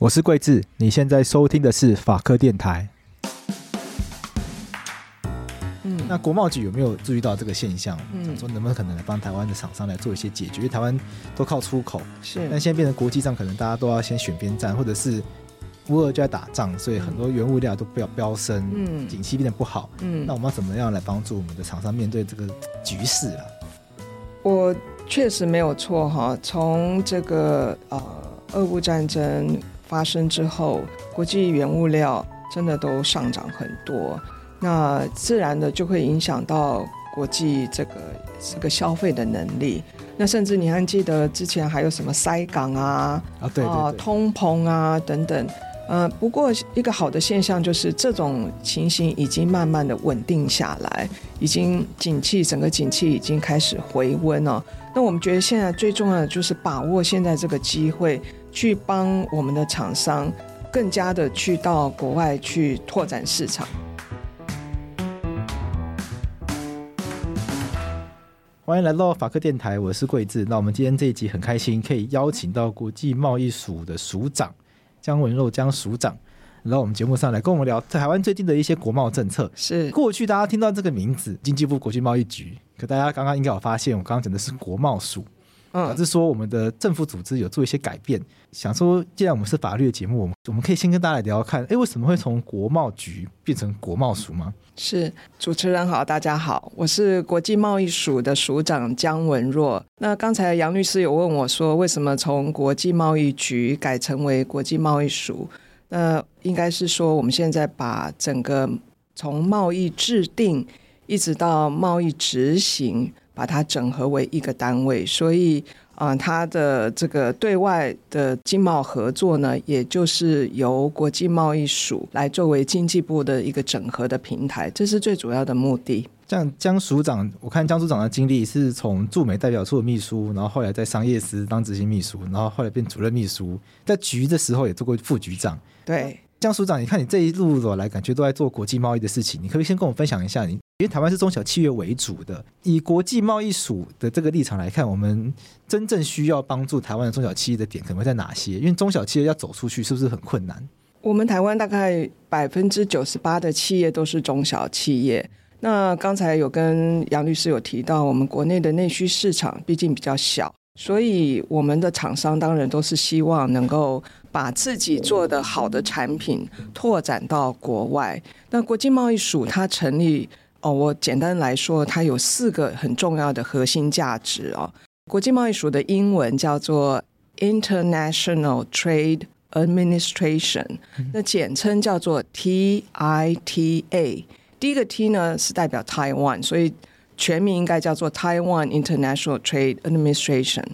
我是桂智，你现在收听的是法科电台。嗯，那国贸局有没有注意到这个现象？嗯，想说能不能可能来帮台湾的厂商来做一些解决？因为台湾都靠出口，是，但现在变成国际上，可能大家都要先选边站，或者是乌俄就在打仗，所以很多原物料都飙飙升，嗯，景气变得不好，嗯，那我们要怎么样来帮助我们的厂商面对这个局势啊？我确实没有错哈，从这个呃，俄乌战争。发生之后，国际原物料真的都上涨很多，那自然的就会影响到国际这个这个消费的能力。那甚至你还记得之前还有什么塞港啊啊对，啊通膨啊等等。呃，不过一个好的现象就是这种情形已经慢慢的稳定下来，已经景气整个景气已经开始回温了。那我们觉得现在最重要的就是把握现在这个机会。去帮我们的厂商更加的去到国外去拓展市场。欢迎来到法克电台，我是桂智。那我们今天这一集很开心，可以邀请到国际贸易署的署长姜文若姜署长来到我们节目上来跟我们聊台湾最近的一些国贸政策。是过去大家听到这个名字，经济部国际贸易局，可大家刚刚应该有发现，我刚刚讲的是国贸署。嗯，是说我们的政府组织有做一些改变，想说既然我们是法律的节目，我们我们可以先跟大家来聊聊看，哎，为什么会从国贸局变成国贸署吗？是，主持人好，大家好，我是国际贸易署的署长姜文若。那刚才杨律师有问我说，为什么从国际贸易局改成为国际贸易署？那应该是说我们现在把整个从贸易制定一直到贸易执行。把它整合为一个单位，所以啊、呃，它的这个对外的经贸合作呢，也就是由国际贸易署来作为经济部的一个整合的平台，这是最主要的目的。像江署长，我看江署长的经历是从驻美代表处的秘书，然后后来在商业司当执行秘书，然后后来变主任秘书，在局的时候也做过副局长。对，江署长，你看你这一路走来，感觉都在做国际贸易的事情，你可不可以先跟我分享一下你？因为台湾是中小企业为主的，以国际贸易署的这个立场来看，我们真正需要帮助台湾的中小企业的点可能会在哪些？因为中小企业要走出去是不是很困难？我们台湾大概百分之九十八的企业都是中小企业。那刚才有跟杨律师有提到，我们国内的内需市场毕竟比较小，所以我们的厂商当然都是希望能够把自己做的好的产品拓展到国外。那国际贸易署它成立。哦，我简单来说，它有四个很重要的核心价值哦。国际贸易署的英文叫做 International Trade Administration，那简称叫做 TITA。第一个 T 呢是代表 Taiwan，所以全名应该叫做 Taiwan International Trade Administration。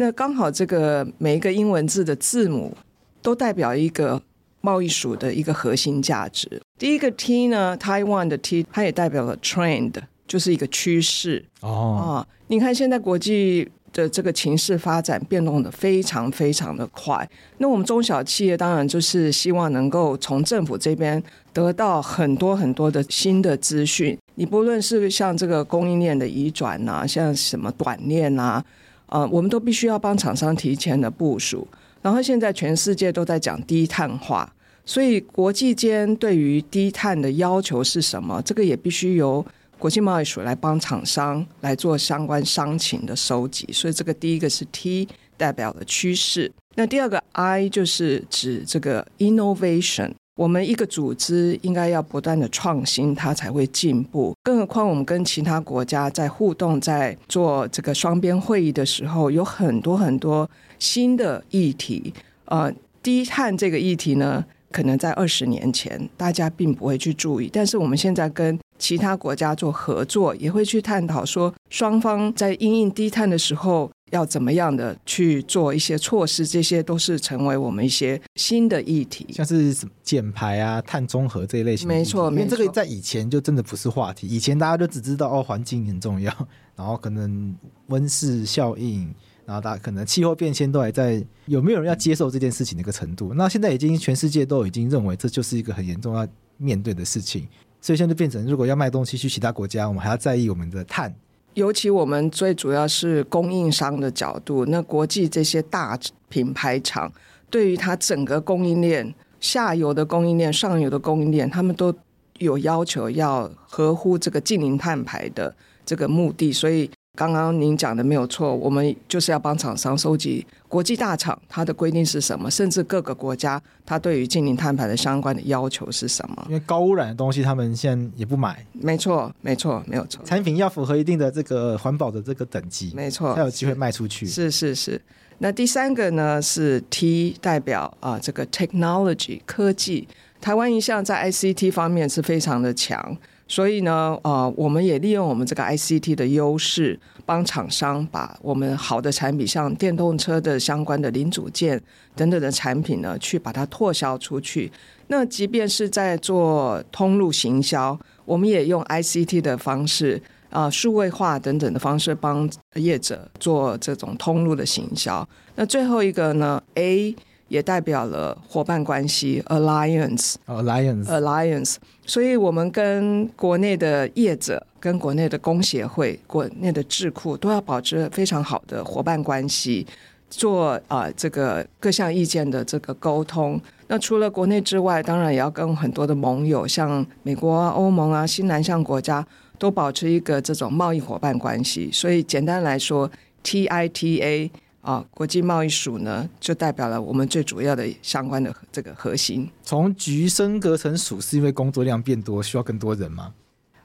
那刚好这个每一个英文字的字母都代表一个。贸易署的一个核心价值，第一个 T 呢，Taiwan 的 T，它也代表了 trend，就是一个趋势哦。啊，你看现在国际的这个情势发展变动的非常非常的快，那我们中小企业当然就是希望能够从政府这边得到很多很多的新的资讯。你不论是像这个供应链的移转呐，像什么短链呐，呃，我们都必须要帮厂商提前的部署。然后现在全世界都在讲低碳化，所以国际间对于低碳的要求是什么？这个也必须由国际贸易署来帮厂商来做相关商情的收集。所以这个第一个是 T 代表的趋势，那第二个 I 就是指这个 innovation。我们一个组织应该要不断的创新，它才会进步。更何况我们跟其他国家在互动，在做这个双边会议的时候，有很多很多新的议题。呃，低碳这个议题呢，可能在二十年前大家并不会去注意，但是我们现在跟其他国家做合作，也会去探讨说，双方在因应低碳的时候。要怎么样的去做一些措施，这些都是成为我们一些新的议题，像是什么减排啊、碳中和这一类型。没错，因为这个在以前就真的不是话题，以前大家都只知道哦，环境很重要，然后可能温室效应，然后大家可能气候变迁都还在，有没有人要接受这件事情的一个程度？那现在已经全世界都已经认为这就是一个很严重要面对的事情，所以现在就变成，如果要卖东西去其他国家，我们还要在意我们的碳。尤其我们最主要是供应商的角度，那国际这些大品牌厂对于它整个供应链、下游的供应链、上游的供应链，他们都有要求要合乎这个净零碳排的这个目的，所以。刚刚您讲的没有错，我们就是要帮厂商收集国际大厂它的规定是什么，甚至各个国家它对于净零碳排的相关的要求是什么。因为高污染的东西，他们现在也不买。没错，没错，没有错。产品要符合一定的这个环保的这个等级，没错，才有机会卖出去。是是是。那第三个呢是 T 代表啊，这个 technology 科技。台湾一向在 ICT 方面是非常的强。所以呢，呃，我们也利用我们这个 ICT 的优势，帮厂商把我们好的产品，像电动车的相关的零组件等等的产品呢，去把它拓销出去。那即便是在做通路行销，我们也用 ICT 的方式，啊、呃，数位化等等的方式，帮业者做这种通路的行销。那最后一个呢，A。也代表了伙伴关系，alliance，alliance，alliance。所以，我们跟国内的业者、跟国内的工协会、国内的智库都要保持非常好的伙伴关系，做啊、呃、这个各项意见的这个沟通。那除了国内之外，当然也要跟很多的盟友，像美国啊、欧盟啊、新南向国家，都保持一个这种贸易伙伴关系。所以，简单来说，TITA。啊，国际贸易署呢，就代表了我们最主要的相关的这个核心。从局升格成署，是因为工作量变多，需要更多人吗？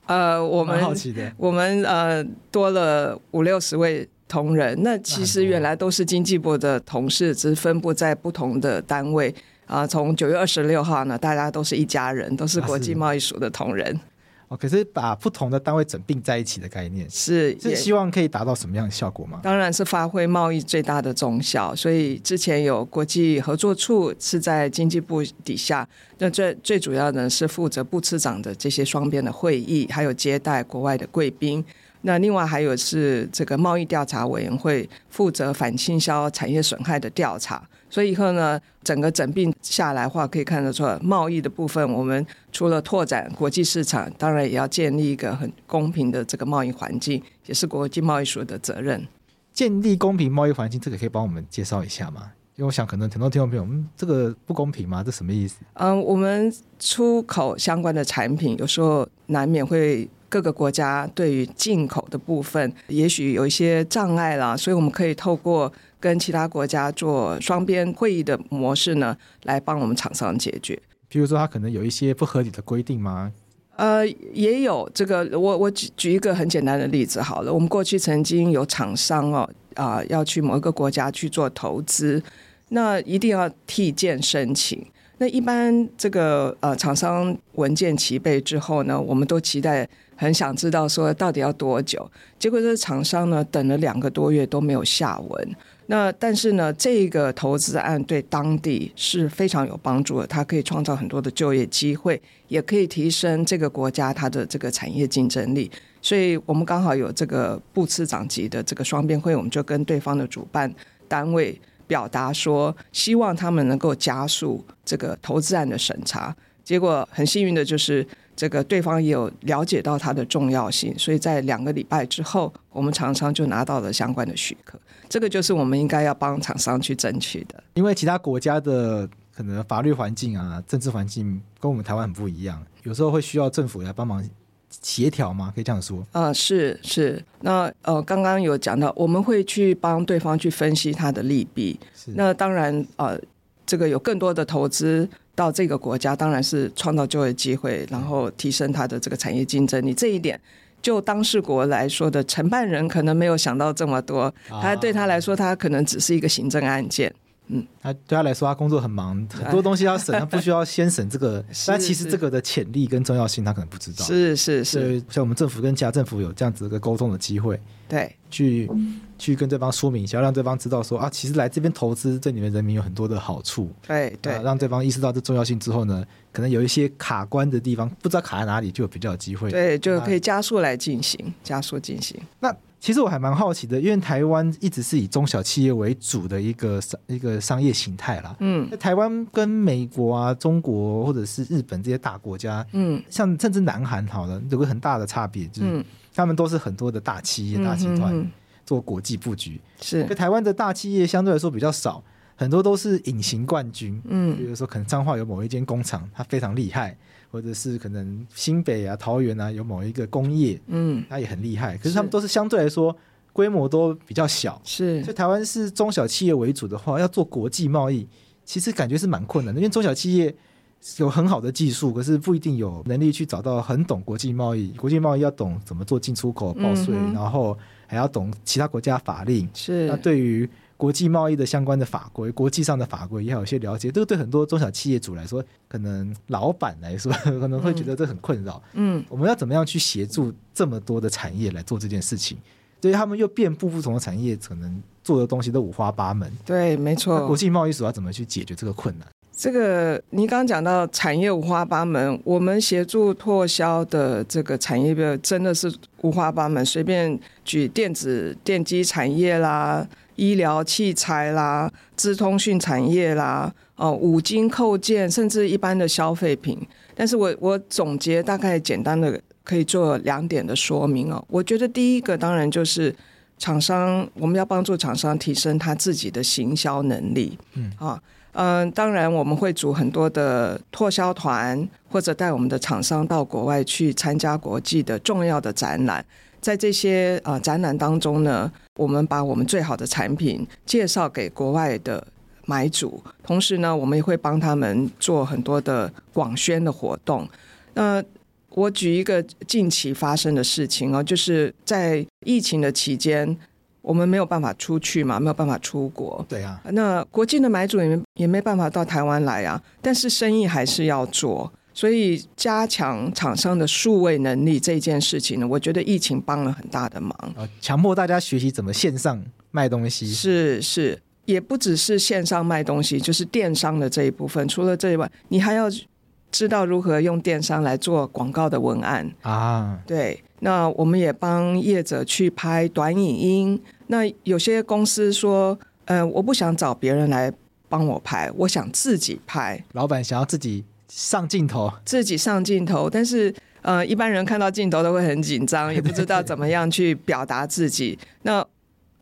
呃，我们好奇的，我们呃多了五六十位同仁。那其实原来都是经济部的同事，只是分布在不同的单位。啊、呃，从九月二十六号呢，大家都是一家人，都是国际贸易署的同仁。哦，可是把不同的单位整并在一起的概念是，是希望可以达到什么样的效果吗？当然是发挥贸易最大的综效。所以之前有国际合作处是在经济部底下，那最最主要呢是负责部次长的这些双边的会议，还有接待国外的贵宾。那另外还有是这个贸易调查委员会负责反倾销产业损害的调查。所以以后呢，整个整并下来的话，可以看得出来，贸易的部分，我们除了拓展国际市场，当然也要建立一个很公平的这个贸易环境，也是国际贸易署的责任。建立公平贸易环境，这个可以帮我们介绍一下吗？因为我想可能很多听众朋友，嗯，这个不公平吗？这什么意思？嗯，我们出口相关的产品，有时候难免会。各个国家对于进口的部分，也许有一些障碍啦，所以我们可以透过跟其他国家做双边会议的模式呢，来帮我们厂商解决。比如说，它可能有一些不合理的规定吗？呃，也有这个，我我举举一个很简单的例子好了。我们过去曾经有厂商哦，啊、呃，要去某一个国家去做投资，那一定要替件申请。那一般这个呃厂商文件齐备之后呢，我们都期待。很想知道说到底要多久，结果这个厂商呢，等了两个多月都没有下文。那但是呢，这个投资案对当地是非常有帮助的，它可以创造很多的就业机会，也可以提升这个国家它的这个产业竞争力。所以我们刚好有这个部次长级的这个双边会，我们就跟对方的主办单位表达说，希望他们能够加速这个投资案的审查。结果很幸运的就是。这个对方也有了解到它的重要性，所以在两个礼拜之后，我们厂商就拿到了相关的许可。这个就是我们应该要帮厂商去争取的。因为其他国家的可能法律环境啊、政治环境跟我们台湾很不一样，有时候会需要政府来帮忙协调吗？可以这样说？啊、呃，是是。那呃，刚刚有讲到，我们会去帮对方去分析它的利弊。是。那当然呃，这个有更多的投资。到这个国家当然是创造就业机会，然后提升它的这个产业竞争力。这一点，就当事国来说的承办人可能没有想到这么多，他对他来说，他可能只是一个行政案件。嗯，他对他来说，他工作很忙，很多东西要审，他不需要先审这个。但其实这个的潜力跟重要性，他可能不知道。是是是，像我们政府跟其他政府有这样子一个沟通的机会，对，去去跟对方说明一下，让对方知道说啊，其实来这边投资对你们人民有很多的好处。对对，让对方意识到这重要性之后呢，可能有一些卡关的地方，不知道卡在哪里，就有比较有机会。对，就可以加速来进行，加速进行。那。其实我还蛮好奇的，因为台湾一直是以中小企业为主的一个商一个商业形态啦。嗯，台湾跟美国啊、中国或者是日本这些大国家，嗯，像甚至南韩好了，有个很大的差别，就是他们都是很多的大企业、大集团做国际布局。是，台湾的大企业相对来说比较少，很多都是隐形冠军。嗯，比如说可能彰化有某一间工厂，它非常厉害，或者是可能新北啊、桃园啊有某一个工业，嗯，它也很厉害。可是他们都是相对来说规模都比较小。是，所以台湾是中小企业为主的话，要做国际贸易，其实感觉是蛮困难的，因为中小企业。有很好的技术，可是不一定有能力去找到很懂国际贸易。国际贸易要懂怎么做进出口报税，嗯、然后还要懂其他国家法令。是，那对于国际贸易的相关的法规、国际上的法规也要有些了解。这个对很多中小企业主来说，可能老板来说 可能会觉得这很困扰。嗯，我们要怎么样去协助这么多的产业来做这件事情？所以他们又遍布不同的产业，可能做的东西都五花八门。对，没错。国际贸易所要怎么去解决这个困难？这个，你刚刚讲到产业五花八门，我们协助拓销的这个产业真的是五花八门。随便举电子电机产业啦、医疗器材啦、资通讯产业啦、哦五金扣件，甚至一般的消费品。但是我我总结大概简单的可以做两点的说明哦。我觉得第一个当然就是厂商，我们要帮助厂商提升他自己的行销能力。嗯啊。嗯，当然我们会组很多的拓销团，或者带我们的厂商到国外去参加国际的重要的展览。在这些呃展览当中呢，我们把我们最好的产品介绍给国外的买主，同时呢，我们也会帮他们做很多的广宣的活动。那我举一个近期发生的事情哦，就是在疫情的期间。我们没有办法出去嘛，没有办法出国。对啊，那国际的买主也没也没办法到台湾来啊。但是生意还是要做，所以加强厂商的数位能力这件事情呢，我觉得疫情帮了很大的忙。啊，强迫大家学习怎么线上卖东西。是是，也不只是线上卖东西，就是电商的这一部分。除了这以外，你还要知道如何用电商来做广告的文案啊。对，那我们也帮业者去拍短影音。那有些公司说，呃，我不想找别人来帮我拍，我想自己拍。老板想要自己上镜头，自己上镜头，但是呃，一般人看到镜头都会很紧张，也不知道怎么样去表达自己。那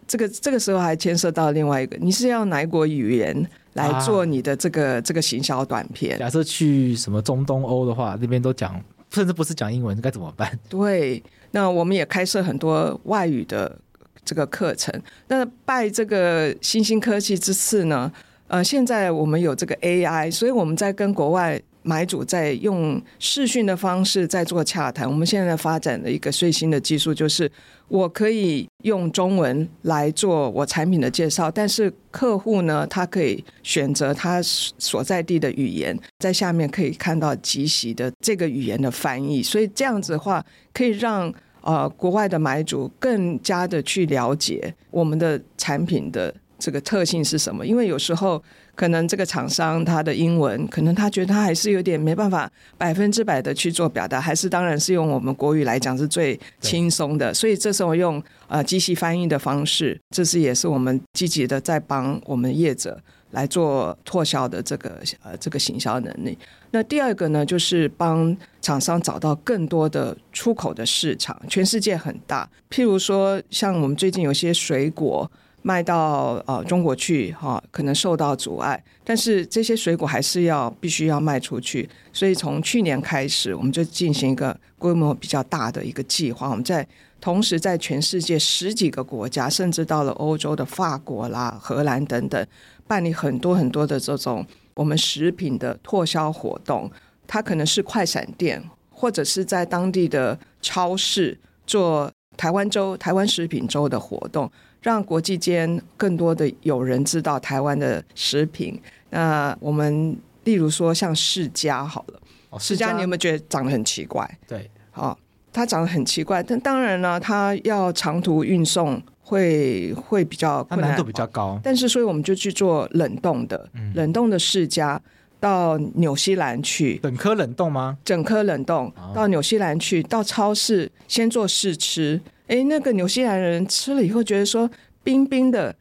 这个这个时候还牵涉到另外一个，你是要哪一国语言来做你的这个、啊、这个行销短片？假设去什么中东欧的话，那边都讲，甚至不是讲英文，该怎么办？对，那我们也开设很多外语的。这个课程，那拜这个新兴科技之赐呢，呃，现在我们有这个 AI，所以我们在跟国外买主在用视讯的方式在做洽谈。我们现在发展的一个最新的技术，就是我可以用中文来做我产品的介绍，但是客户呢，他可以选择他所在地的语言，在下面可以看到即席的这个语言的翻译，所以这样子的话，可以让。呃，国外的买主更加的去了解我们的产品的这个特性是什么？因为有时候可能这个厂商他的英文，可能他觉得他还是有点没办法百分之百的去做表达，还是当然是用我们国语来讲是最轻松的。所以这时候用呃机器翻译的方式，这是也是我们积极的在帮我们业者。来做拓销的这个呃这个行销能力。那第二个呢，就是帮厂商找到更多的出口的市场。全世界很大，譬如说像我们最近有些水果卖到呃中国去哈，可能受到阻碍，但是这些水果还是要必须要卖出去。所以从去年开始，我们就进行一个规模比较大的一个计划。我们在同时在全世界十几个国家，甚至到了欧洲的法国啦、荷兰等等。办理很多很多的这种我们食品的拓销活动，它可能是快闪店，或者是在当地的超市做台湾周、台湾食品周的活动，让国际间更多的有人知道台湾的食品。那我们例如说像世家好了，世家你有没有觉得长得很奇怪？对，好，它长得很奇怪，但当然呢，它要长途运送。会会比较困难，难度比较高，但是所以我们就去做冷冻的，嗯、冷冻的释迦到纽西兰去，整颗冷冻吗？整颗冷冻到纽西兰去，到超市先做试吃，哎，那个纽西兰人吃了以后觉得说冰冰的。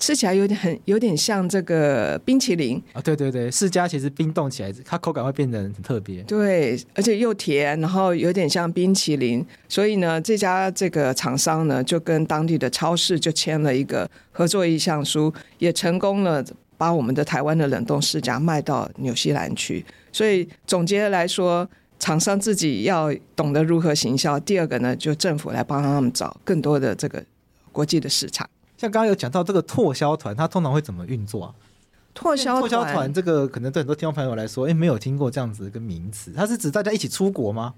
吃起来有点很有点像这个冰淇淋啊，对对对，释迦其实冰冻起来，它口感会变得很特别。对，而且又甜，然后有点像冰淇淋。所以呢，这家这个厂商呢，就跟当地的超市就签了一个合作意向书，也成功了把我们的台湾的冷冻释迦卖到纽西兰去。所以总结来说，厂商自己要懂得如何行销。第二个呢，就政府来帮他们找更多的这个国际的市场。像刚刚有讲到这个拓销团，它通常会怎么运作啊？拓销拓销团这个可能对很多听众朋友来说，哎，没有听过这样子一个名词。它是指大家一起出国吗？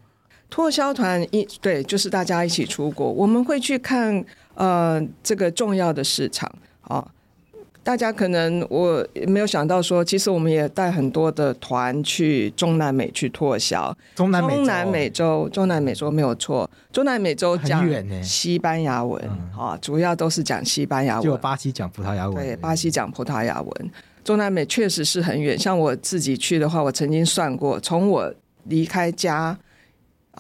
拓销团一对，就是大家一起出国。我们会去看呃这个重要的市场啊。哦大家可能我没有想到说，其实我们也带很多的团去中南美去拓销。中南美洲，中南美洲，中南美洲没有错。中南美洲讲西班牙文啊，主要都是讲西班牙文。就巴西讲葡萄牙文。对，巴西讲葡萄牙文。中南美确实是很远。像我自己去的话，我曾经算过，从我离开家。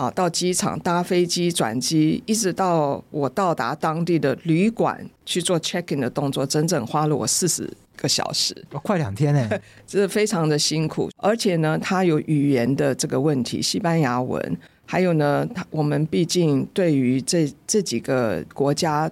啊，到机场搭飞机转机，一直到我到达当地的旅馆去做 check in 的动作，整整花了我四十个小时，哦、快两天呢，这是非常的辛苦。而且呢，他有语言的这个问题，西班牙文，还有呢，他我们毕竟对于这这几个国家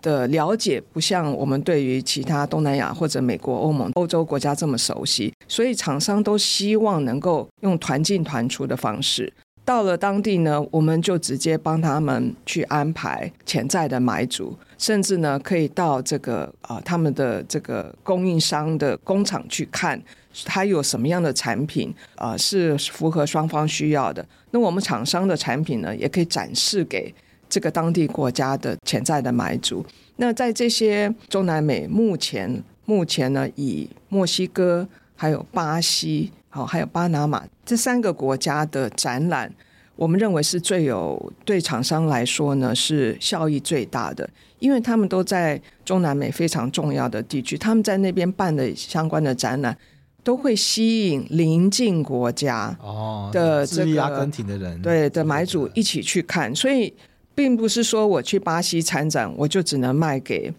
的了解，不像我们对于其他东南亚或者美国、欧盟、欧洲国家这么熟悉，所以厂商都希望能够用团进团出的方式。到了当地呢，我们就直接帮他们去安排潜在的买主，甚至呢可以到这个啊、呃、他们的这个供应商的工厂去看，他有什么样的产品啊、呃、是符合双方需要的。那我们厂商的产品呢，也可以展示给这个当地国家的潜在的买主。那在这些中南美，目前目前呢，以墨西哥还有巴西。好，还有巴拿马这三个国家的展览，我们认为是最有对厂商来说呢是效益最大的，因为他们都在中南美非常重要的地区，他们在那边办的相关的展览，都会吸引邻近国家的这个阿根廷的人对的买主一起去看，所以并不是说我去巴西参展，我就只能卖给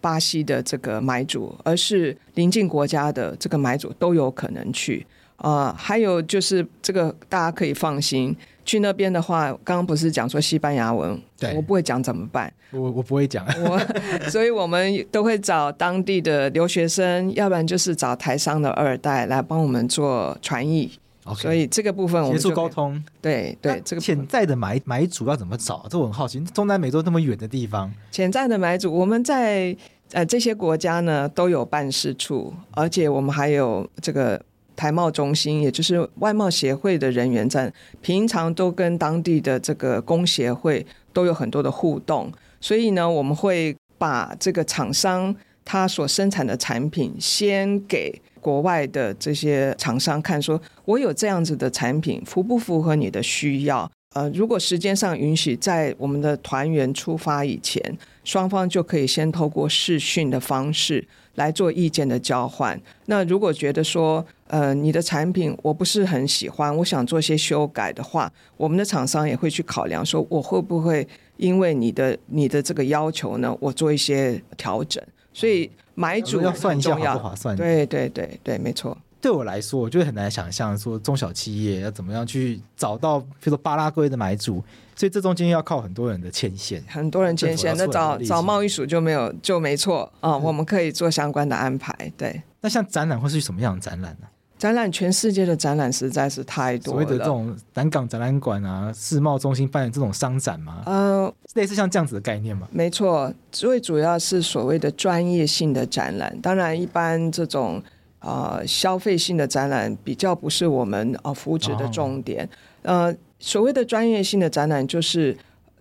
巴西的这个买主，而是邻近国家的这个买主都有可能去。啊、呃，还有就是这个大家可以放心，去那边的话，刚刚不是讲说西班牙文，对，我不会讲怎么办？我我不会讲，我 所以我们都会找当地的留学生，要不然就是找台商的二代来帮我们做传译。Okay, 所以这个部分我们协助沟通，对对，这个潜在的买买主要怎么找？这我很好奇，中南美洲那么远的地方，潜在的买主，我们在呃这些国家呢都有办事处，而且我们还有这个。台贸中心，也就是外贸协会的人员在，平常都跟当地的这个工协会都有很多的互动，所以呢，我们会把这个厂商他所生产的产品先给国外的这些厂商看，说我有这样子的产品，符不符合你的需要？呃，如果时间上允许，在我们的团员出发以前，双方就可以先透过视讯的方式来做意见的交换。那如果觉得说，呃，你的产品我不是很喜欢，我想做些修改的话，我们的厂商也会去考量，说我会不会因为你的你的这个要求呢，我做一些调整。所以买主要算一下划不划算？对对对对，没错。对我来说，我就很难想象说中小企业要怎么样去找到，比如说巴拉圭的买主，所以这中间要靠很多人的牵线，很多人牵线。那找找贸易署就没有就没错啊、哦，我们可以做相关的安排。对，那像展览会是什么样的展览呢？展览，全世界的展览实在是太多了。所谓的这种南港展览馆啊，世贸中心办的这种商展吗？呃，类似像这样子的概念吗？没错，最主要是所谓的专业性的展览。当然，一般这种。啊、呃，消费性的展览比较不是我们啊扶持的重点。哦、呃，所谓的专业性的展览，就是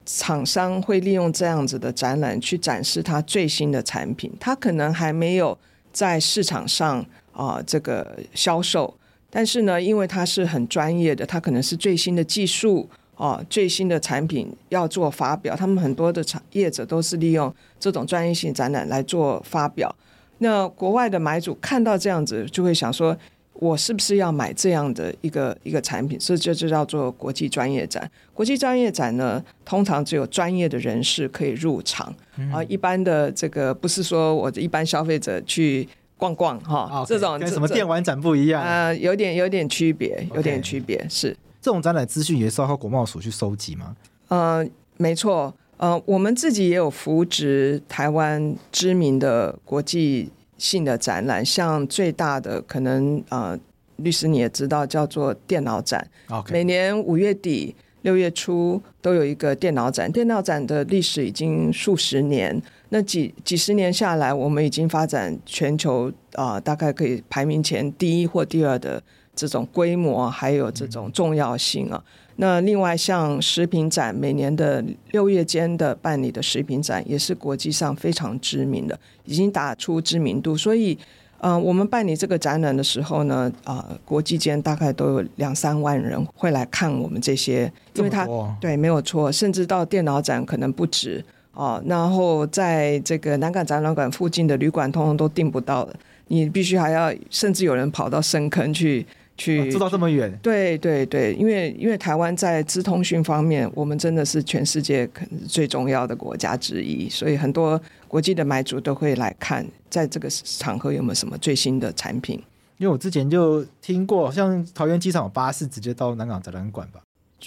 厂商会利用这样子的展览去展示它最新的产品。它可能还没有在市场上啊、呃、这个销售，但是呢，因为它是很专业的，它可能是最新的技术啊、呃、最新的产品要做发表。他们很多的产业者都是利用这种专业性展览来做发表。那国外的买主看到这样子，就会想说：我是不是要买这样的一个一个产品？所以这就就叫做国际专业展。国际专业展呢，通常只有专业的人士可以入场，嗯、啊，一般的这个不是说我的一般消费者去逛逛哈，这种跟什么电玩展不一样啊、呃，有点有点区别，有点区别。是这种展览资讯也是要靠国贸署去收集吗？呃，没错。呃，我们自己也有扶植台湾知名的国际性的展览，像最大的可能呃，律师你也知道，叫做电脑展。每年五月底六月初都有一个电脑展，电脑展的历史已经数十年。那几几十年下来，我们已经发展全球啊、呃，大概可以排名前第一或第二的这种规模，还有这种重要性啊。那另外像食品展，每年的六月间的办理的食品展，也是国际上非常知名的，已经打出知名度。所以，呃，我们办理这个展览的时候呢，啊、呃，国际间大概都有两三万人会来看我们这些，因为他对没有错，甚至到电脑展可能不止啊、呃。然后在这个南港展览馆附近的旅馆，通通都订不到了，你必须还要，甚至有人跑到深坑去。去做到这么远？对对对，因为因为台湾在资通讯方面，我们真的是全世界可能最重要的国家之一，所以很多国际的买主都会来看，在这个场合有没有什么最新的产品。因为我之前就听过，像桃园机场有巴士直接到南港展览馆吧？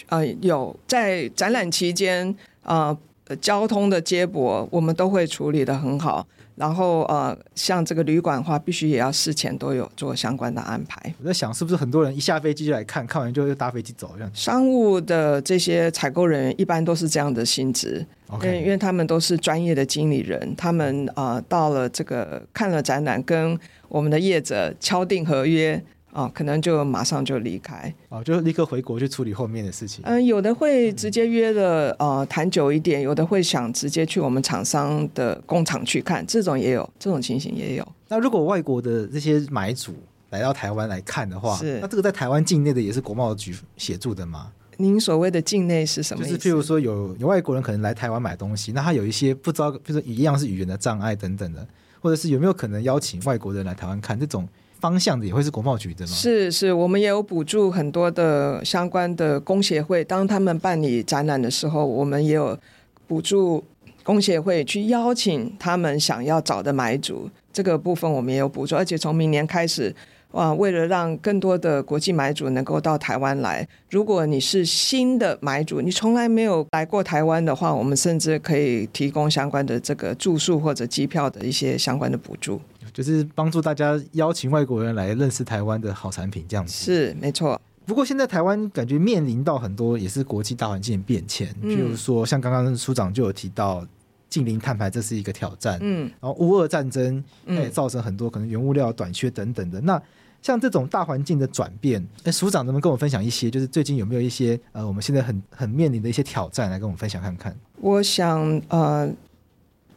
呃，有在展览期间，呃，交通的接驳我们都会处理的很好。然后呃，像这个旅馆的话，必须也要事前都有做相关的安排。我在想，是不是很多人一下飞机就来看，看完就又搭飞机走这样？商务的这些采购人员一般都是这样的性质，Okay. 因为他们都是专业的经理人，他们呃到了这个看了展览，跟我们的业者敲定合约。哦，可能就马上就离开，哦，就立刻回国去处理后面的事情。嗯，有的会直接约了，呃，谈久一点；有的会想直接去我们厂商的工厂去看，这种也有，这种情形也有。那如果外国的这些买主来到台湾来看的话，是那这个在台湾境内的也是国贸局协助的吗？您所谓的境内是什么？就是譬如说有有外国人可能来台湾买东西，那他有一些不知道，比如说一样是语言的障碍等等的，或者是有没有可能邀请外国人来台湾看这种？方向的也会是国贸局的吗？是是，我们也有补助很多的相关的工协会，当他们办理展览的时候，我们也有补助工协会去邀请他们想要找的买主，这个部分我们也有补助，而且从明年开始，哇，为了让更多的国际买主能够到台湾来，如果你是新的买主，你从来没有来过台湾的话，我们甚至可以提供相关的这个住宿或者机票的一些相关的补助。就是帮助大家邀请外国人来认识台湾的好产品，这样子是没错。不过现在台湾感觉面临到很多也是国际大环境的变迁，譬如说像刚刚署长就有提到近零碳排，这是一个挑战。嗯，然后乌俄战争它也造成很多可能原物料短缺等等的。那像这种大环境的转变，哎，署长能不能跟我分享一些？就是最近有没有一些呃，我们现在很很面临的一些挑战来跟我们分享看看？我想呃。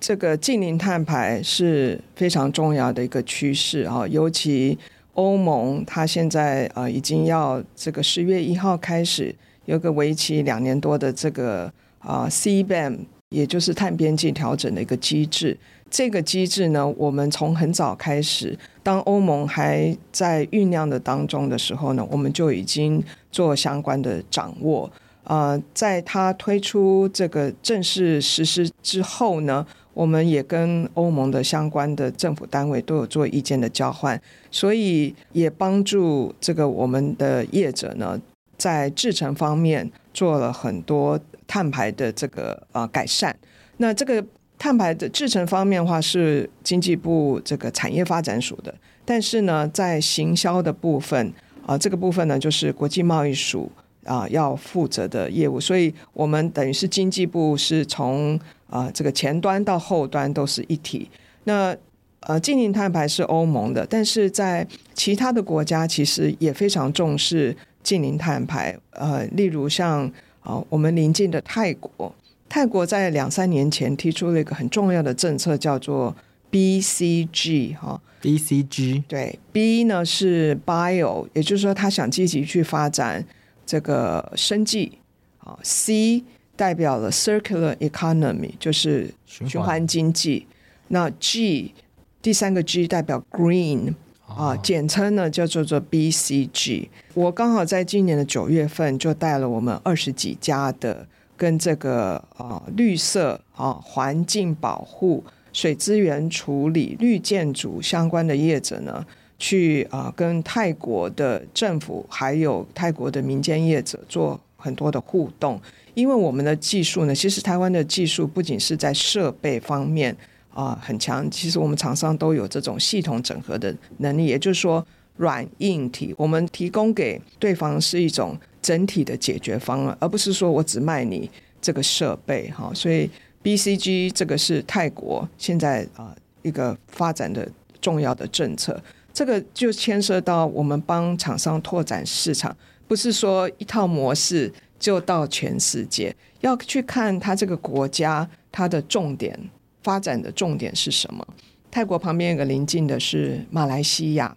这个近零碳排是非常重要的一个趋势啊，尤其欧盟，它现在呃已经要这个十月一号开始有个为期两年多的这个啊 CBAM，也就是碳边际调整的一个机制。这个机制呢，我们从很早开始，当欧盟还在酝酿的当中的时候呢，我们就已经做相关的掌握。呃，在它推出这个正式实施之后呢，我们也跟欧盟的相关的政府单位都有做意见的交换，所以也帮助这个我们的业者呢，在制程方面做了很多碳排的这个呃改善。那这个碳排的制程方面的话，是经济部这个产业发展署的，但是呢，在行销的部分啊、这个部分呢，就是国际贸易署啊、要负责的业务，所以我们等于是经济部是从。啊、这个前端到后端都是一体。那呃，净零碳排是欧盟的，但是在其他的国家其实也非常重视净零碳排。呃，例如像啊、我们邻近的泰国，泰国在两三年前提出了一个很重要的政策，叫做 BCG 哈、哦。BCG 对，B 呢是 Bio，也就是说他想积极去发展这个生计啊、哦、C。代表了 circular economy，就是循环经济。那 G 第三个 G 代表 green 啊，简称呢叫做做 BCG。我刚好在今年的九月份就带了我们二十几家的跟这个啊绿色啊环境保护、水资源处理、绿建筑相关的业者呢，去啊跟泰国的政府还有泰国的民间业者做很多的互动。因为我们的技术呢，其实台湾的技术不仅是在设备方面啊、很强。其实我们厂商都有这种系统整合的能力，也就是说软硬体，我们提供给对方是一种整体的解决方案，而不是说我只卖你这个设备哈。所以 BCG 这个是泰国现在啊一个发展的重要的政策，这个就牵涉到我们帮厂商拓展市场，不是说一套模式。就到全世界，要去看它这个国家它的重点发展的重点是什么？泰国旁边有个邻近的是马来西亚，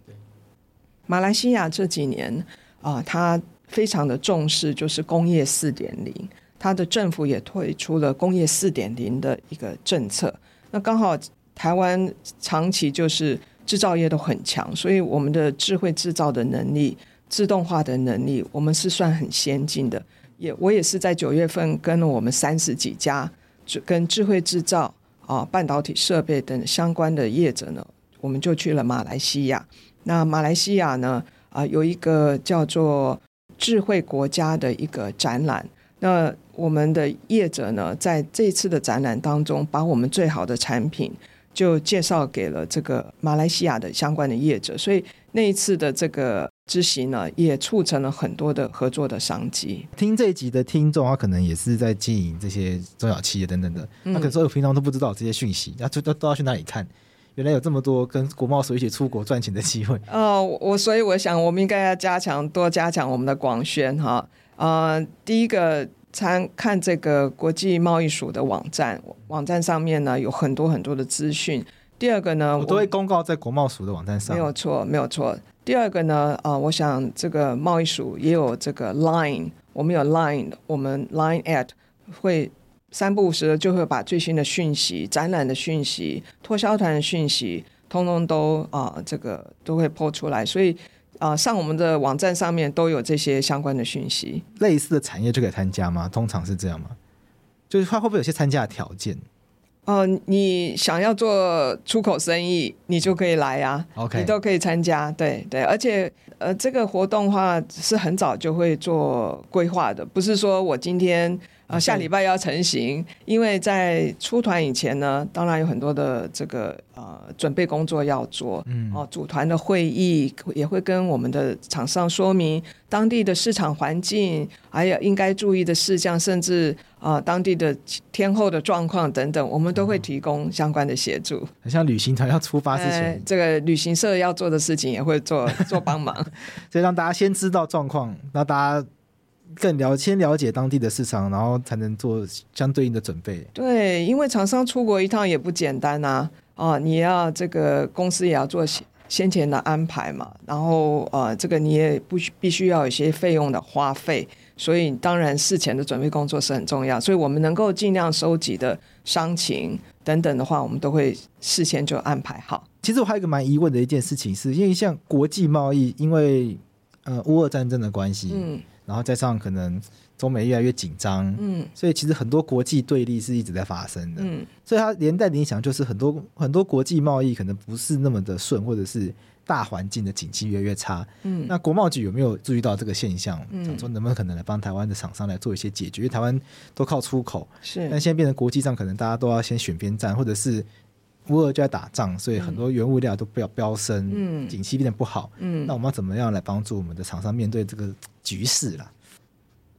马来西亚这几年啊，它非常的重视就是工业四点零，它的政府也推出了工业四点零的一个政策。那刚好台湾长期就是制造业都很强，所以我们的智慧制造的能力、自动化的能力，我们是算很先进的。也我也是在九月份跟了我们三十几家，跟智慧制造啊、半导体设备等相关的业者呢，我们就去了马来西亚。那马来西亚呢，啊，有一个叫做智慧国家的一个展览。那我们的业者呢，在这次的展览当中，把我们最好的产品就介绍给了这个马来西亚的相关的业者，所以那一次的这个。之行呢，也促成了很多的合作的商机。听这一集的听众，他可能也是在经营这些中小企业等等的，他可能说我平常都不知道这些讯息，那、嗯、就都都要去哪里看？原来有这么多跟国贸署一起出国赚钱的机会。哦，我所以我想，我们应该要加强，多加强我们的广宣哈。呃，第一个参看这个国际贸易署的网站，网站上面呢有很多很多的资讯。第二个呢，我都会公告在国贸署的网站上。没有错，没有错。第二个呢，啊、呃，我想这个贸易署也有这个 Line，我们有 Line，我们 Line at 会三不五时的就会把最新的讯息、展览的讯息、脱销团的讯息，通通都啊、呃，这个都会 po 出来。所以啊、呃，上我们的网站上面都有这些相关的讯息。类似的产业就可以参加吗？通常是这样吗？就是它会不会有些参加的条件？哦、呃，你想要做出口生意，你就可以来呀、啊，Okay. 你都可以参加，对对，而且呃，这个活动的话是很早就会做规划的，不是说我今天。啊，下礼拜要成型，因为在出团以前呢，当然有很多的这个呃准备工作要做，嗯，哦，组团的会议也会跟我们的厂商说明当地的市场环境，还有应该注意的事项，甚至啊、呃、当地的天候的状况等等，我们都会提供相关的协助。很像旅行团要出发之前、呃，这个旅行社要做的事情也会做做帮忙，所以让大家先知道状况，让大家。更了先了解当地的市场，然后才能做相对应的准备。对，因为厂商出国一趟也不简单呐、啊，啊，你要这个公司也要做先前的安排嘛，然后呃，这个你也不必须要有一些费用的花费，所以当然事前的准备工作是很重要。所以我们能够尽量收集的伤情等等的话，我们都会事先就安排好。其实我还有一个蛮疑问的一件事情是，是因为像国际贸易，因为呃乌俄战争的关系，嗯。然后加上可能中美越来越紧张，嗯，所以其实很多国际对立是一直在发生的，嗯，所以它连带的影响就是很多很多国际贸易可能不是那么的顺，或者是大环境的景气越来越差，嗯，那国贸局有没有注意到这个现象？嗯，想说能不能可能来帮台湾的厂商来做一些解决？因为台湾都靠出口，是，但现在变成国际上可能大家都要先选边站，或者是乌俄就在打仗，所以很多原物料都飙飙升，嗯，景气变得不好，嗯，那我们要怎么样来帮助我们的厂商面对这个？局势啦，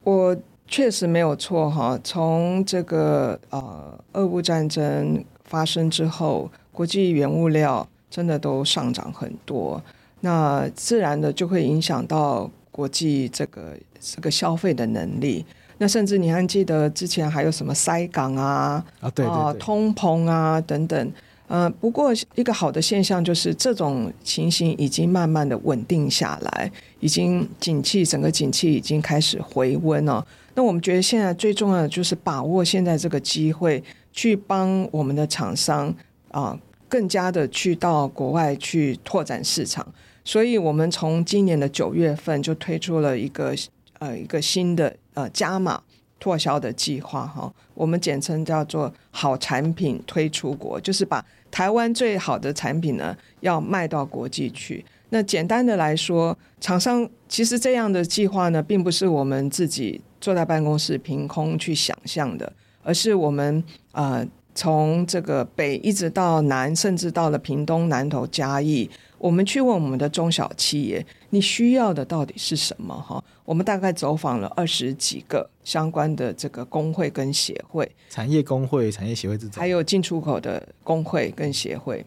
我确实没有错哈。从这个呃，俄乌战争发生之后，国际原物料真的都上涨很多，那自然的就会影响到国际这个这个消费的能力。那甚至你还记得之前还有什么塞港啊啊，对对对，啊，通膨啊等等。呃，不过一个好的现象就是这种情形已经慢慢的稳定下来，已经景气整个景气已经开始回温了。那我们觉得现在最重要的就是把握现在这个机会，去帮我们的厂商啊、更加的去到国外去拓展市场。所以，我们从今年的九月份就推出了一个呃一个新的呃加码。拓销的计划哈，我们简称叫做“好产品推出国”，就是把台湾最好的产品呢，要卖到国际去。那简单的来说，厂商其实这样的计划呢，并不是我们自己坐在办公室凭空去想象的，而是我们啊、呃、从这个北一直到南，甚至到了屏东、南投、嘉义，我们去问我们的中小企业，你需要的到底是什么？哈，我们大概走访了二十几个相关的这个工会跟协会，产业工会、产业协会这种，还有进出口的工会跟协会。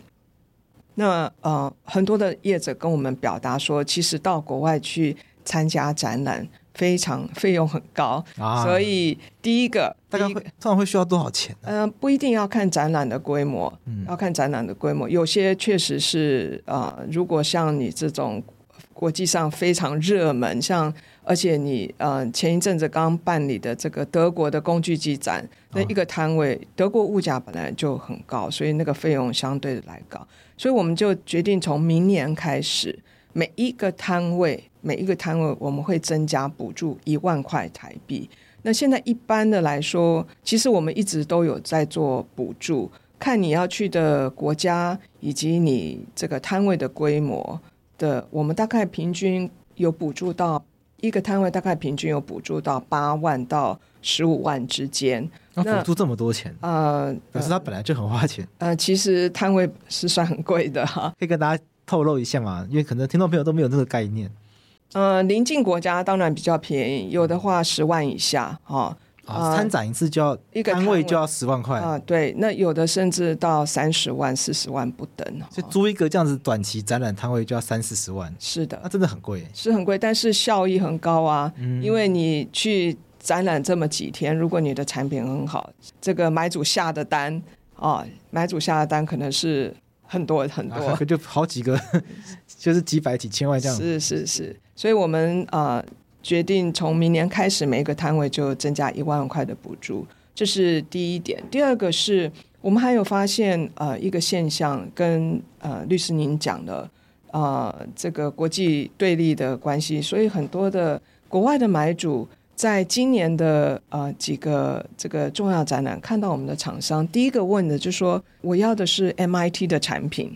那呃，很多的业者跟我们表达说，其实到国外去参加展览。非常费用很高，啊、所以第一个大概会通常会需要多少钱？嗯、呃，不一定要看展览的规模，嗯，要看展览的规模。有些确实是啊、呃，如果像你这种国际上非常热门，像而且你呃前一阵子刚办理的这个德国的工具机展，那一个摊位，哦、德国物价本来就很高，所以那个费用相对的来高，所以我们就决定从明年开始。每一个摊位，每一个摊位，我们会增加补助一万块台币。那现在一般的来说，其实我们一直都有在做补助，看你要去的国家以及你这个摊位的规模的，我们大概平均有补助到一个摊位，大概平均有补助到八万到十五万之间。那补助这么多钱？呃，可是他本来就很花钱。呃，其实摊位是算很贵的哈，可以跟大家。透露一下嘛，因为可能听众朋友都没有这个概念。呃，邻近国家当然比较便宜，有的话十万以下哈。啊，参、呃、展一次就要一个摊位就要十万块啊、呃。对，那有的甚至到三十万、四十万不等。就租一个这样子短期展览摊位就要三四十万。是的，那、啊、真的很贵，是很贵，但是效益很高啊。嗯，因为你去展览这么几天，如果你的产品很好，这个买主下的单啊、呃，买主下的单可能是。很多很多，啊、就好几个，就是几百几千万这样。是是是，所以我们啊、呃、决定从明年开始，每一个摊位就增加一万块的补助，这是第一点。第二个是我们还有发现呃一个现象，跟呃律师您讲的啊、呃、这个国际对立的关系，所以很多的国外的买主。在今年的呃几个这个重要展览，看到我们的厂商，第一个问的就是说，我要的是 MIT 的产品，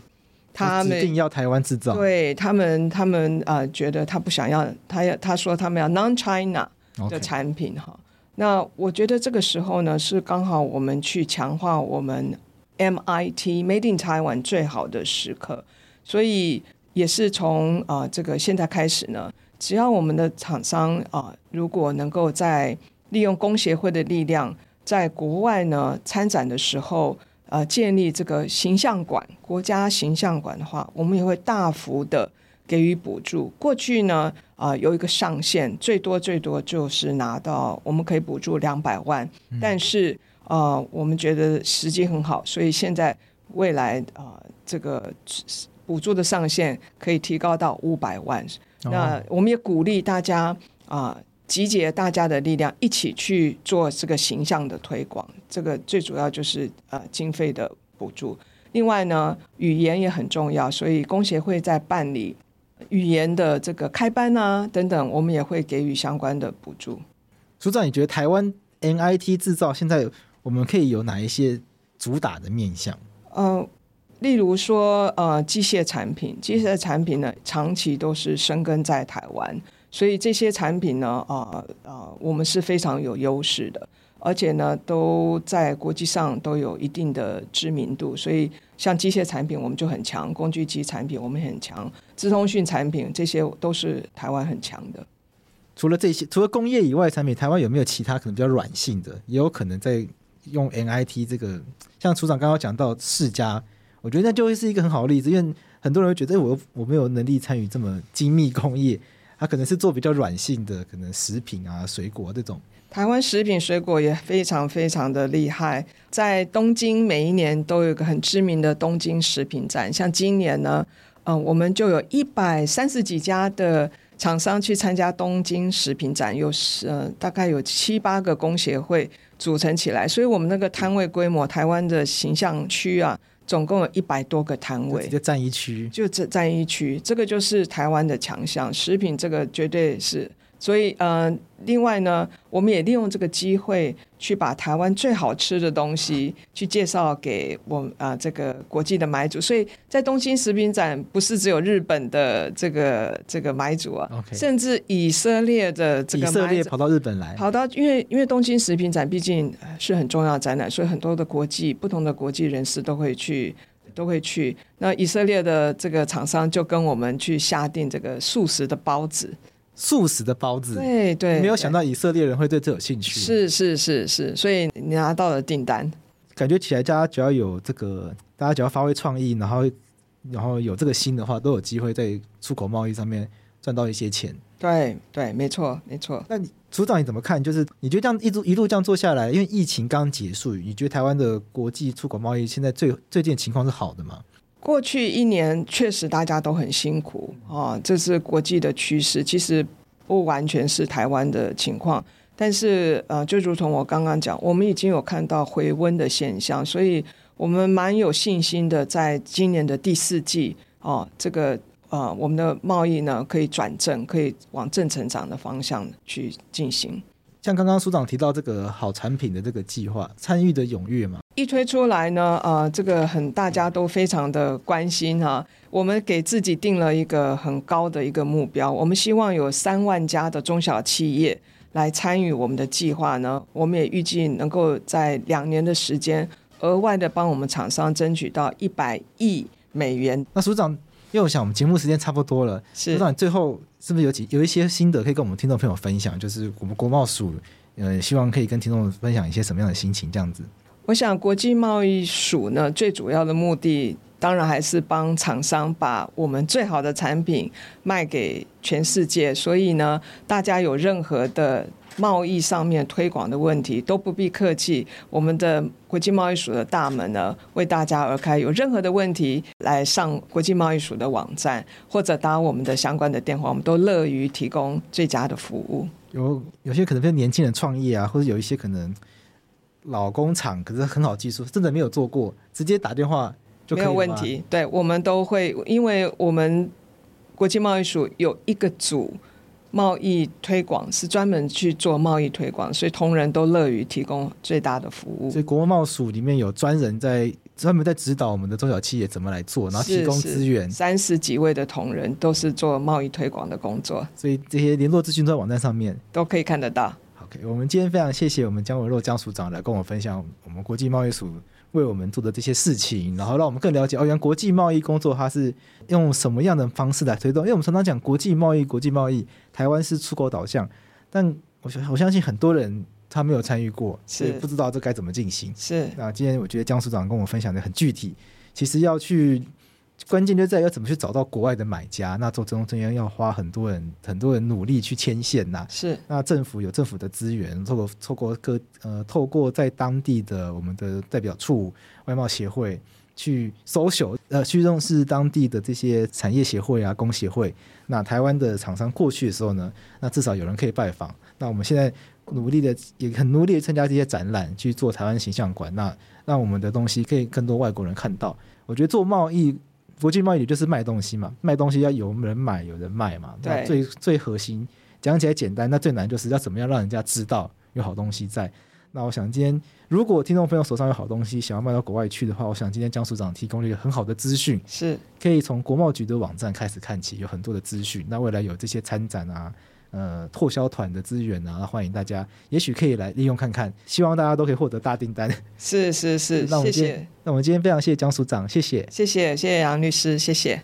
他们一定要台湾制造，对他们，他们呃觉得他不想要，他要他说他们要 Non-China 的产品哈。那我觉得这个时候呢，是刚好我们去强化我们 MIT Made in Taiwan 最好的时刻，所以也是从啊、呃、这个现在开始呢。只要我们的厂商啊、呃，如果能够在利用工协会的力量，在国外呢参展的时候，呃，建立这个形象馆、国家形象馆的话，我们也会大幅的给予补助。过去呢，啊、呃，有一个上限，最多最多就是拿到我们可以补助两百万，嗯、但是呃，我们觉得时机很好，所以现在未来啊、呃，这个补助的上限可以提高到五百万。那我们也鼓励大家啊，集结大家的力量，一起去做这个形象的推广。这个最主要就是呃经费的补助。另外呢，语言也很重要，所以工协会在办理语言的这个开班啊等等，我们也会给予相关的补助。组长，你觉得台湾 NIT 制造现在我们可以有哪一些主打的面向？呃。例如说，呃，机械产品，机械产品呢，长期都是生根在台湾，所以这些产品呢，啊、啊、我们是非常有优势的，而且呢，都在国际上都有一定的知名度。所以，像机械产品，我们就很强；工具机产品，我们很强；资通讯产品，这些都是台湾很强的。除了这些，除了工业以外的产品，台湾有没有其他可能比较软性的？也有可能在用 NIT 这个，像处长刚刚讲到世嘉。我觉得那就会是一个很好的例子，因为很多人会觉得我我没有能力参与这么精密工业，他可能是做比较软性的，可能食品啊、水果这种。台湾食品水果也非常非常的厉害，在东京每一年都有一个很知名的东京食品展，像今年呢，嗯、我们就有一百三十几家的厂商去参加东京食品展，有呃大概有七八个工协会组成起来，所以我们那个摊位规模，台湾的形象区啊。总共有一百多个摊位，就占一区，就这占一区，这个就是台湾的强项。食品这个绝对是所以，呃，另外呢，我们也利用这个机会去把台湾最好吃的东西去介绍给我们啊、呃、这个国际的买主。所以在东京食品展，不是只有日本的这个这个买主啊，Okay. 甚至以色列的这个买主以色列跑到日本来，跑到因为因为东京食品展毕竟是很重要的展览，所以很多的国际不同的国际人士都会去都会去。那以色列的这个厂商就跟我们去下定这个素食的包子。素食的包子，对对，没有想到以色列人会对这有兴趣。是是是是，所以你拿到了订单，感觉起来大家只要有这个，大家只要发挥创意，然后然后有这个心的话，都有机会在出口贸易上面赚到一些钱。对对，没错没错。那你组长你怎么看？就是你觉得这样一路一路这样做下来，因为疫情刚结束，你觉得台湾的国际出口贸易现在最最近情况是好的吗？过去一年确实大家都很辛苦啊，这是国际的趋势，其实不完全是台湾的情况。但是呃，就如同我刚刚讲，我们已经有看到回温的现象，所以我们蛮有信心的，在今年的第四季哦，这个呃，我们的贸易呢可以转正，可以往正成长的方向去进行。像刚刚署长提到这个好产品的这个计划，参与的踊跃嘛？一推出来呢，呃，这个很大家都非常的关心哈、啊。我们给自己定了一个很高的一个目标，我们希望有三万家的中小企业来参与我们的计划呢。我们也预计能够在两年的时间，额外的帮我们厂商争取到一百亿美元。那署长，因为我想我们节目时间差不多了，署长最后是不是有几有一些心得可以跟我们听众朋友分享？就是我们国贸署，呃，希望可以跟听众分享一些什么样的心情，这样子。我想，国际贸易署呢，最主要的目的，当然还是帮厂商把我们最好的产品卖给全世界。所以呢，大家有任何的贸易上面推广的问题，都不必客气，我们的国际贸易署的大门呢，为大家而开。有任何的问题，来上国际贸易署的网站，或者打我们的相关的电话，我们都乐于提供最佳的服务。有有些可能是年轻人创业啊，或者有一些可能。老工厂可是很好技术，真的没有做过，直接打电话就可以。没有问题。对，我们都会，因为我们国际贸易署有一个组贸易推广，是专门去做贸易推广，所以同仁都乐于提供最大的服务。所以国贸署里面有专人在专门在指导我们的中小企业怎么来做，然后提供资源。三十几位的同仁都是做贸易推广的工作，所以这些联络资讯都在网站上面都可以看得到。我们今天非常谢谢我们姜文若姜署长来跟我们分享我们国际贸易署为我们做的这些事情，然后让我们更了解哦，原来国际贸易工作它是用什么样的方式来推动？因为我们常常讲国际贸易，国际贸易，台湾是出口导向，但我我相信很多人他没有参与过，所以不知道这该怎么进行。是，那今天我觉得姜署长跟我分享的很具体，其实要去。关键就在于要怎么去找到国外的买家，那做这种中间要花很多人很多人努力去牵线呐。是，那政府有政府的资源，透过透过各呃透过在当地的我们的代表处外贸协会去搜寻呃去认识当地的这些产业协会啊工协会。那台湾的厂商过去的时候呢，那至少有人可以拜访。那我们现在努力的也很努力的参加这些展览，去做台湾形象馆，那让我们的东西可以更多外国人看到。我觉得做贸易。国际贸易就是卖东西嘛，卖东西要有人买有人卖嘛。对，最最核心讲起来简单，那最难就是要怎么样让人家知道有好东西在。那我想今天如果听众朋友手上有好东西想要卖到国外去的话，我想今天江署长提供了一个很好的资讯，是可以从国贸局的网站开始看起，有很多的资讯。那未来有这些参展啊。呃，拓销团的资源啊，欢迎大家，也许可以来利用看看。希望大家都可以获得大订单。是是是，那我们今天谢谢。那我们今天非常谢谢江署长，谢谢，谢谢谢谢杨律师，谢谢。